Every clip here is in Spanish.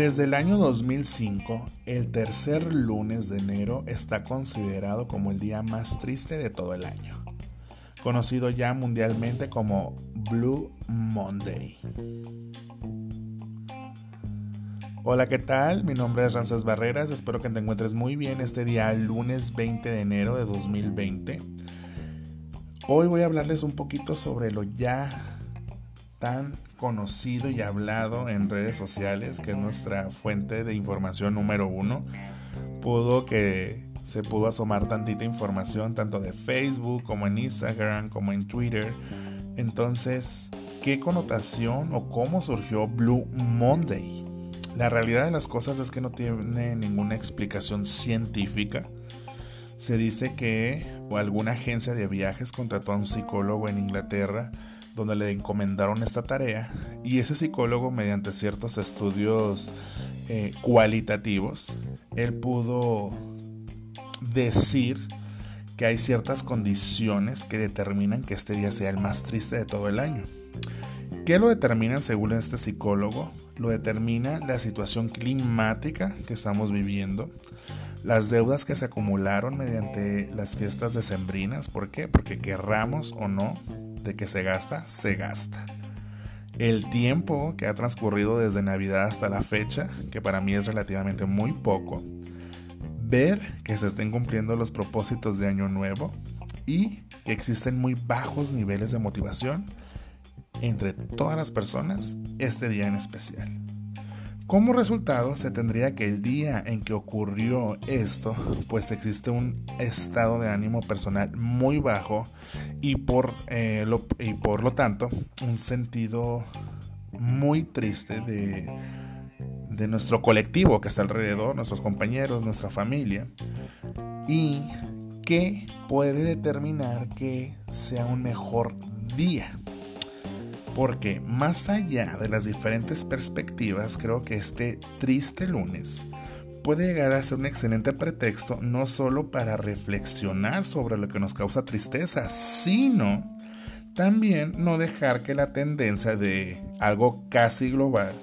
Desde el año 2005, el tercer lunes de enero está considerado como el día más triste de todo el año, conocido ya mundialmente como Blue Monday. Hola, ¿qué tal? Mi nombre es Ramses Barreras, espero que te encuentres muy bien este día lunes 20 de enero de 2020. Hoy voy a hablarles un poquito sobre lo ya tan conocido y hablado en redes sociales, que es nuestra fuente de información número uno. Pudo que se pudo asomar tantita información tanto de Facebook como en Instagram como en Twitter. Entonces, ¿qué connotación o cómo surgió Blue Monday? La realidad de las cosas es que no tiene ninguna explicación científica. Se dice que alguna agencia de viajes contrató a un psicólogo en Inglaterra donde le encomendaron esta tarea y ese psicólogo mediante ciertos estudios eh, cualitativos, él pudo decir que hay ciertas condiciones que determinan que este día sea el más triste de todo el año. ¿Qué lo determina según este psicólogo? Lo determina la situación climática que estamos viviendo, las deudas que se acumularon mediante las fiestas decembrinas. ¿Por qué? Porque querramos o no, de que se gasta, se gasta. El tiempo que ha transcurrido desde Navidad hasta la fecha, que para mí es relativamente muy poco. Ver que se estén cumpliendo los propósitos de Año Nuevo y que existen muy bajos niveles de motivación entre todas las personas este día en especial. Como resultado, se tendría que el día en que ocurrió esto, pues existe un estado de ánimo personal muy bajo y por, eh, lo, y por lo tanto un sentido muy triste de, de nuestro colectivo que está alrededor, nuestros compañeros, nuestra familia, y que puede determinar que sea un mejor día. Porque más allá de las diferentes perspectivas, creo que este triste lunes puede llegar a ser un excelente pretexto no solo para reflexionar sobre lo que nos causa tristeza, sino también no dejar que la tendencia de algo casi global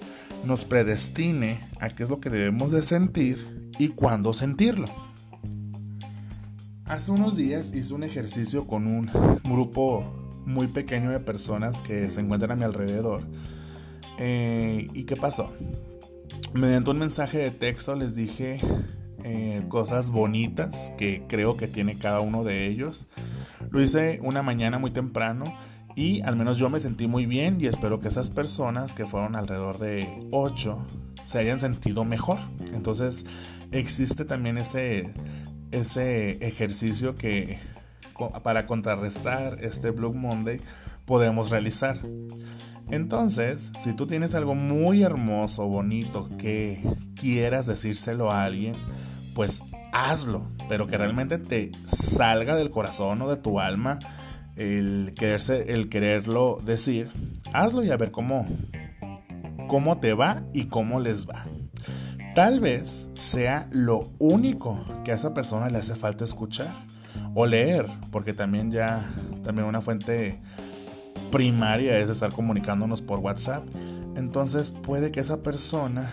nos predestine a qué es lo que debemos de sentir y cuándo sentirlo. Hace unos días hice un ejercicio con un grupo muy pequeño de personas que se encuentran a mi alrededor. Eh, ¿Y qué pasó? Mediante un mensaje de texto les dije eh, cosas bonitas que creo que tiene cada uno de ellos. Lo hice una mañana muy temprano y al menos yo me sentí muy bien y espero que esas personas, que fueron alrededor de 8, se hayan sentido mejor. Entonces existe también ese, ese ejercicio que para contrarrestar este Blue Monday podemos realizar. Entonces, si tú tienes algo muy hermoso, bonito, que quieras decírselo a alguien, pues hazlo, pero que realmente te salga del corazón o de tu alma el, quererlo decir, hazlo y a ver cómo, cómo te va y cómo les va. Tal vez sea lo único que a esa persona le hace falta escuchar o leer, porque también ya, también una fuente primaria es estar comunicándonos por WhatsApp. Entonces puede que esa persona,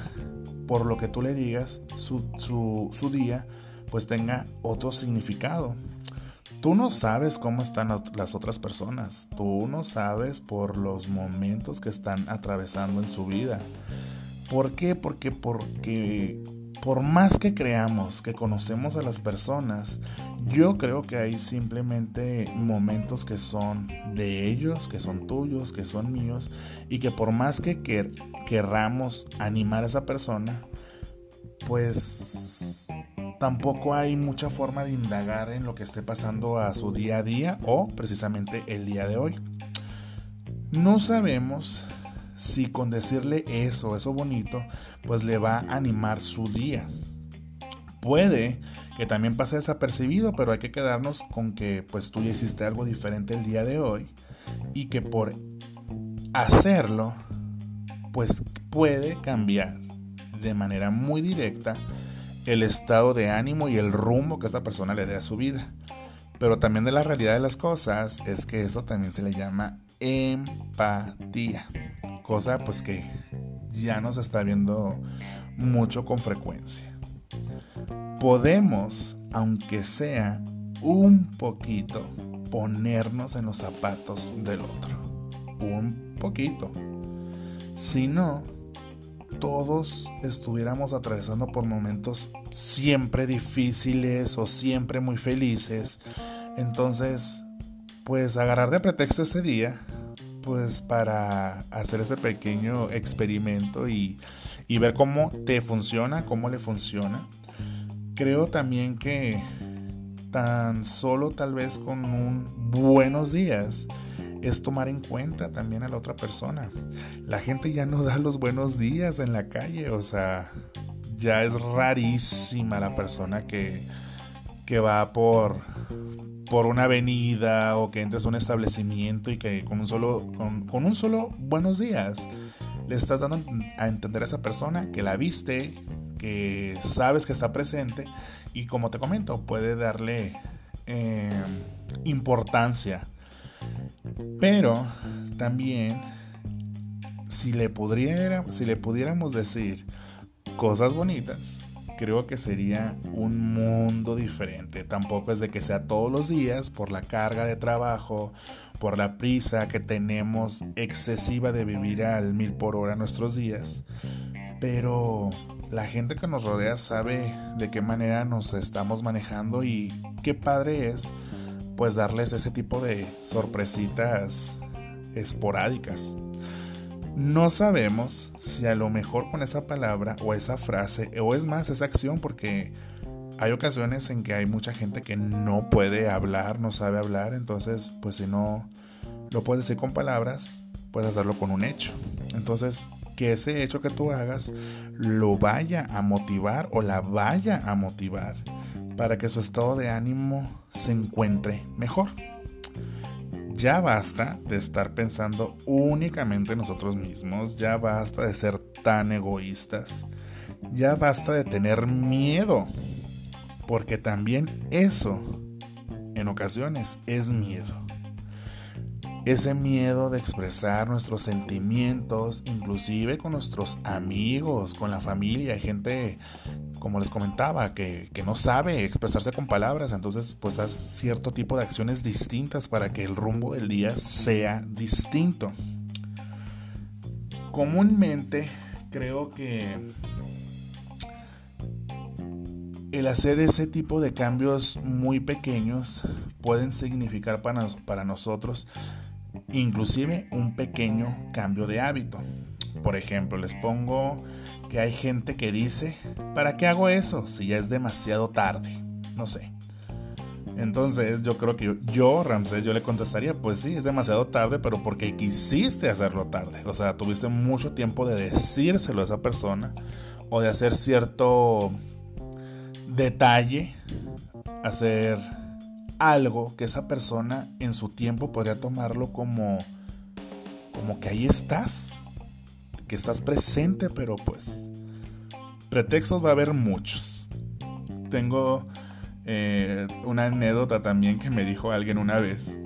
por lo que tú le digas, su, su día, pues tenga otro significado. Tú no sabes cómo están las otras personas. Tú no sabes por los momentos que están atravesando en su vida. ¿Por qué? Porque, porque por más que creamos que conocemos a las personas, yo creo que hay simplemente momentos que son de ellos, que son tuyos, que son míos, y que por más que querramos animar a esa persona, pues tampoco hay mucha forma de indagar en lo que esté pasando a su día a día o precisamente el día de hoy. No sabemos si con decirle eso, eso bonito, pues le va a animar su día. Puede que también pase desapercibido, pero hay que quedarnos con que pues tú ya hiciste algo diferente el día de hoy y que por hacerlo pues puede cambiar de manera muy directa el estado de ánimo y el rumbo que esta persona le dé a su vida. Pero también de la realidad de las cosas es que eso también se le llama empatía cosa pues que ya nos está viendo mucho con frecuencia. Podemos, aunque sea un poquito, ponernos en los zapatos del otro. Un poquito. Si no, todos estuviéramos atravesando por momentos siempre difíciles o siempre muy felices. Entonces, pues agarrar de pretexto este día, pues para hacer este pequeño experimento y, y ver cómo te funciona, cómo le funciona. Creo también que tan solo tal vez con un buenos días es tomar en cuenta también a la otra persona. La gente ya no da los buenos días en la calle, o sea, ya es rarísima la persona que, que va por, por una avenida o que entres a un establecimiento y que con un solo, con, un solo buenos días le estás dando a entender a esa persona que la viste, que sabes que está presente y como te comento, puede darle eh, importancia. Pero también, si le, pudiera, si le pudiéramos decir cosas bonitas, creo que sería un mundo diferente. Tampoco es de que sea todos los días por la carga de trabajo, por la prisa que tenemos excesiva de vivir al mil por hora nuestros días. Pero la gente que nos rodea sabe de qué manera nos estamos manejando y qué padre es pues darles ese tipo de sorpresitas esporádicas. No sabemos si a lo mejor con esa palabra o esa frase o es más esa acción porque hay ocasiones en que hay mucha gente que no puede hablar, no sabe hablar, entonces pues si no lo puedes decir con palabras, puedes hacerlo con un hecho. Entonces, que ese hecho que tú hagas lo vaya a motivar o la vaya a motivar para que su estado de ánimo se encuentre mejor. Ya basta de estar pensando únicamente en nosotros mismos, ya basta de ser tan egoístas, ya basta de tener miedo, porque también eso en ocasiones es miedo ese miedo de expresar nuestros sentimientos, inclusive con nuestros amigos, con la familia, hay gente, como les comentaba, que, no sabe expresarse con palabras, entonces pues haz cierto tipo de acciones distintas para que el rumbo del día sea distinto. Comúnmente creo que el hacer ese tipo de cambios muy pequeños pueden significar para nosotros inclusive un pequeño cambio de hábito. Por ejemplo, les pongo que hay gente que dice, ¿para qué hago eso si ya es demasiado tarde? No sé. Entonces yo creo que yo, Ramsés, yo le contestaría, pues sí, es demasiado tarde, pero porque quisiste hacerlo tarde. O sea, tuviste mucho tiempo de decírselo a esa persona o de hacer cierto detalle, hacer algo que esa persona en su tiempo podría tomarlo como como que ahí estás, que estás presente, pero pues pretextos va a haber muchos. Tengo eh, una anécdota también que me dijo alguien una vez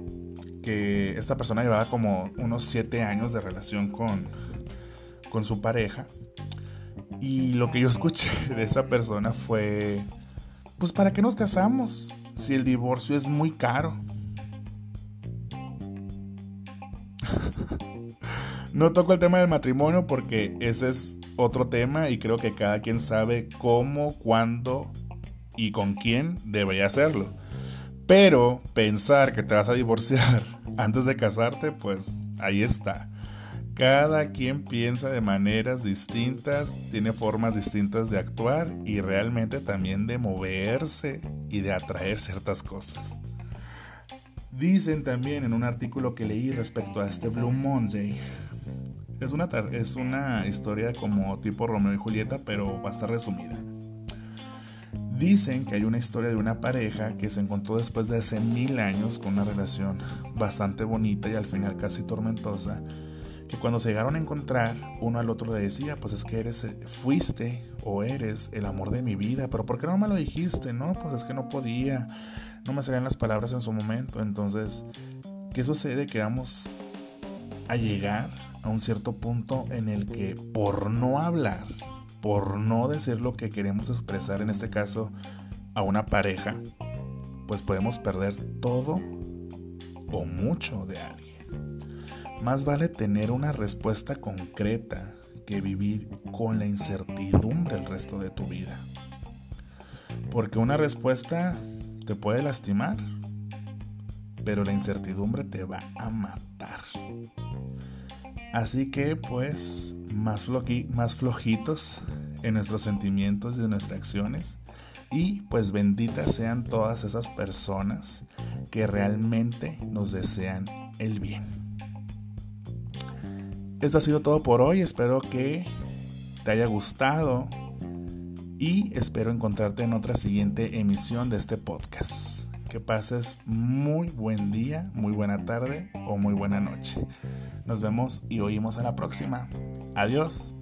que esta persona llevaba como unos 7 años de relación con, con su pareja y lo que yo escuché de esa persona fue, pues ¿para qué nos casamos? Si el divorcio es muy caro. no toco el tema del matrimonio porque ese es otro tema y creo que cada quien sabe cómo, cuándo y con quién debería hacerlo. Pero pensar que te vas a divorciar antes de casarte, pues ahí está. Cada quien piensa de maneras distintas, tiene formas distintas de actuar y realmente también de moverse y de atraer ciertas cosas. Dicen también en un artículo que leí respecto a este Blue Monday, es una, es una historia como tipo Romeo y Julieta, pero bastante resumida. Dicen que hay una historia de una pareja que se encontró después de hace mil años con una relación bastante bonita y al final casi tormentosa que cuando se llegaron a encontrar, uno al otro le decía, pues es que eres, fuiste o eres el amor de mi vida, pero ¿por qué no me lo dijiste? No, pues es que no podía, no me salían las palabras en su momento. Entonces, ¿qué sucede? Que vamos a llegar a un cierto punto en el que por no hablar, por no decir lo que queremos expresar, en este caso a una pareja, pues podemos perder todo o mucho de alguien. Más vale tener una respuesta concreta que vivir con la incertidumbre el resto de tu vida. Porque una respuesta te puede lastimar, pero la incertidumbre te va a matar. Así que pues más, más flojitos en nuestros sentimientos y en nuestras acciones. Y pues benditas sean todas esas personas que realmente nos desean el bien. Esto ha sido todo por hoy. Espero que te haya gustado y espero encontrarte en otra siguiente emisión de este podcast. Que pases muy buen día, muy buena tarde o muy buena noche. Nos vemos y oímos en la próxima. Adiós.